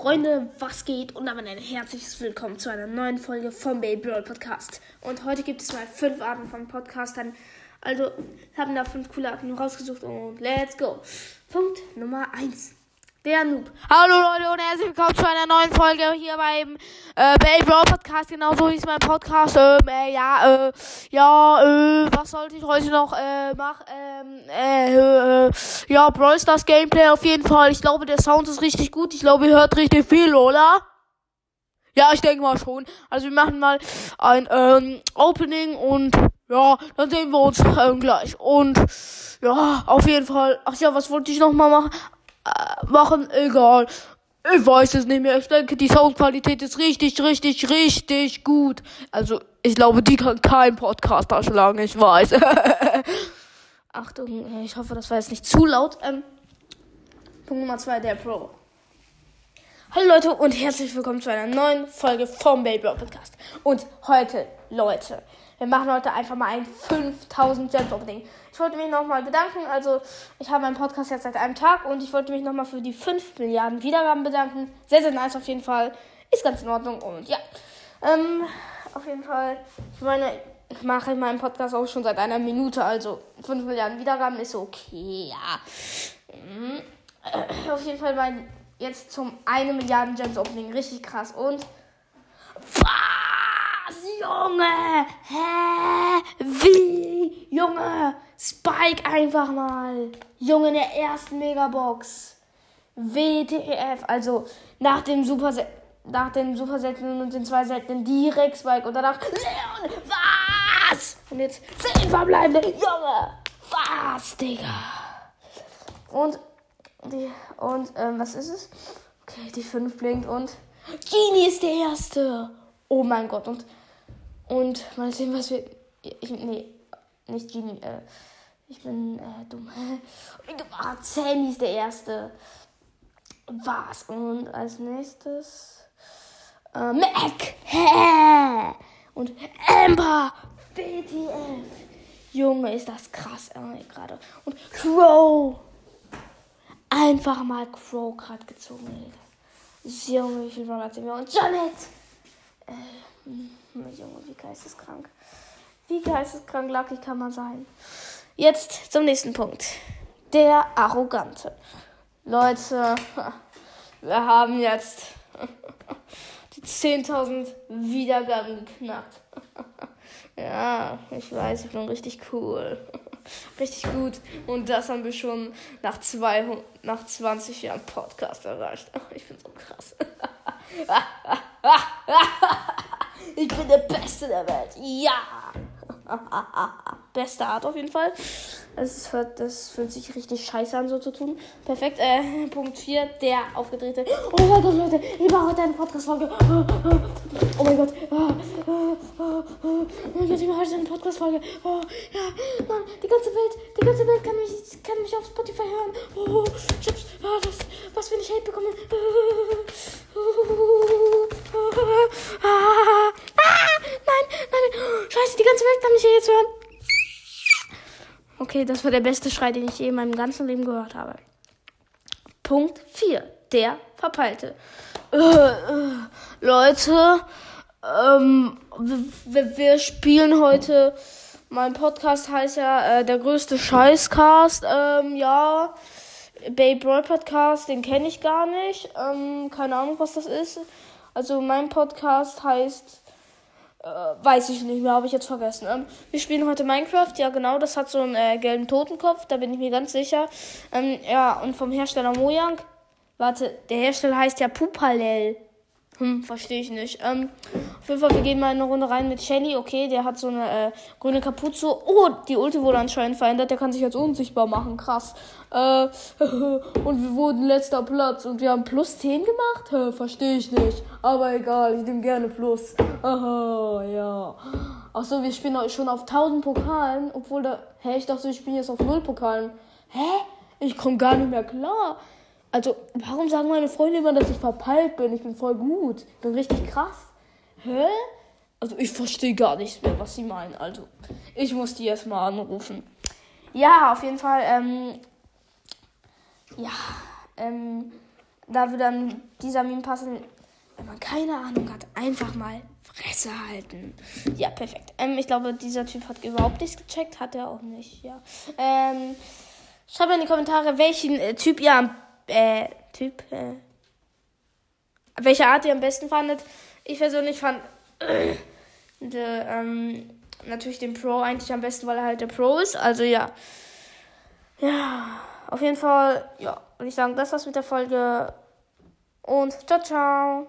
Freunde, was geht? Und damit ein herzliches Willkommen zu einer neuen Folge vom Baby Brawl Podcast. Und heute gibt es mal fünf Arten von Podcastern. Also, haben da fünf coole Arten rausgesucht und let's go. Punkt Nummer eins. Der Noob. Hallo Leute und herzlich willkommen zu einer neuen Folge hier beim äh, Baby Brawl Podcast. Genau so hieß mein Podcast. Ähm, äh, ja, äh, ja, äh, was sollte ich heute noch äh, machen? Ähm, äh, äh, ja, Brawl Stars Gameplay auf jeden Fall. Ich glaube, der Sound ist richtig gut. Ich glaube, ihr hört richtig viel, oder? Ja, ich denke mal schon. Also wir machen mal ein ähm, Opening und ja, dann sehen wir uns ähm, gleich. Und ja, auf jeden Fall. Ach ja, was wollte ich noch mal machen? Äh, machen, egal. Ich weiß es nicht mehr. Ich denke, die Soundqualität ist richtig, richtig, richtig gut. Also, ich glaube, die kann kein Podcaster schlagen, ich weiß. Achtung, ich hoffe, das war jetzt nicht zu laut. Ähm, Punkt Nummer zwei, der Pro. Hallo Leute und herzlich willkommen zu einer neuen Folge vom Baby Podcast. Und heute, Leute, wir machen heute einfach mal ein 5000 Gems Opening. Ich wollte mich nochmal bedanken. Also, ich habe meinen Podcast jetzt seit einem Tag und ich wollte mich nochmal für die 5 Milliarden Wiedergaben bedanken. Sehr, sehr nice auf jeden Fall. Ist ganz in Ordnung und ja. Ähm, auf jeden Fall, ich meine, ich mache meinen Podcast auch schon seit einer Minute, also 5 Milliarden Wiedergaben ist okay, ja. Mhm. Auf jeden Fall mein jetzt zum 1 Milliarden Gems Opening richtig krass. Und was Junge? Hä? Wie? Junge Spike einfach mal. Junge in der ersten Megabox. WTF also nach dem Super nach den Super seltenen und den zwei seltenen direkt Spike und danach Leon was und jetzt 10 verbleibende Junge was Digga und die, und, ähm, was ist es? Okay, die 5 blinkt und Genie ist der Erste. Oh mein Gott. Und, und mal sehen, was wir. Ich, nee, nicht Genie. Äh, ich bin äh, dumm. Ah, Sandy ist der Erste. Was? Und als nächstes. Äh, Mac. Und Amber. BTF. Junge, ist das krass gerade. Und Crow einfach mal Crow gerade gezogen. Junge, wie viel Brawler hat mir? Und Janet! Äh, Junge, wie geisteskrank. Wie geisteskrank lucky kann man sein. Jetzt zum nächsten Punkt. Der Arrogante. Leute, wir haben jetzt die 10.000 Wiedergaben geknackt. ja, ich weiß, ich bin richtig cool. Richtig gut. Und das haben wir schon nach, zwei, nach 20 Jahren Podcast erreicht. Ich bin so krass. Ich bin der Beste der Welt. Ja. Beste Art auf jeden Fall. Das, hört, das fühlt sich richtig scheiße an, so zu tun. Perfekt. Äh, Punkt 4, der aufgedrehte. Oh mein Gott, Leute, ich mache heute eine Podcast-Folge. Oh mein Gott. Oh mein Gott, ich mache heute eine Podcast-Folge. Oh, ja, Mann, die ganze Welt, die ganze Welt kann mich, kann mich auf Spotify hören. Oh, Chips, was, was, wenn ich Hate bekomme. Ah, nein, nein, scheiße, die ganze Welt kann mich hier jetzt hören. Okay, das war der beste Schrei, den ich je in meinem ganzen Leben gehört habe. Punkt 4. Der Verpeilte. Äh, äh, Leute, ähm, wir, wir, spielen heute. Mein Podcast heißt ja äh, der größte Scheißcast. Ähm, ja, Bay Brawl Podcast, den kenne ich gar nicht. Ähm, keine Ahnung, was das ist. Also mein Podcast heißt äh, weiß ich nicht mehr, habe ich jetzt vergessen. Ähm, wir spielen heute Minecraft. Ja, genau, das hat so einen äh, gelben Totenkopf, da bin ich mir ganz sicher. Ähm, ja, und vom Hersteller Mojang. Warte, der Hersteller heißt ja Pupalel. Hm, verstehe ich nicht. Ähm, auf jeden Fall, wir gehen mal eine Runde rein mit Shelly. Okay, der hat so eine äh, grüne Kapuze. Oh, die Ulti wurde anscheinend verändert. Der kann sich jetzt unsichtbar machen. Krass. Äh, und wir wurden letzter Platz. Und wir haben plus 10 gemacht? Verstehe ich nicht. Aber egal, ich nehme gerne plus. Aha, ja. Achso, wir spielen schon auf 1000 Pokalen. Obwohl da. Hä, ich dachte, wir spielen jetzt auf 0 Pokalen. Hä? Ich komme gar nicht mehr klar. Also, warum sagen meine Freunde immer, dass ich verpeilt bin? Ich bin voll gut. Ich bin richtig krass. Hä? Also, ich verstehe gar nichts mehr, was sie meinen. Also, ich muss die erstmal anrufen. Ja, auf jeden Fall, ähm, ja, ähm, da würde dann dieser Meme passen. Wenn man keine Ahnung hat, einfach mal Fresse halten. Ja, perfekt. Ähm, ich glaube, dieser Typ hat überhaupt nichts gecheckt. Hat er auch nicht, ja. Ähm, schreibt in die Kommentare, welchen äh, Typ ihr am äh, Typ, äh, welche Art ihr am besten fandet. Ich persönlich fand äh, de, ähm, natürlich den Pro eigentlich am besten, weil er halt der Pro ist. Also ja. Ja, auf jeden Fall, ja, würde ich sagen, das war's mit der Folge. Und ciao, ciao.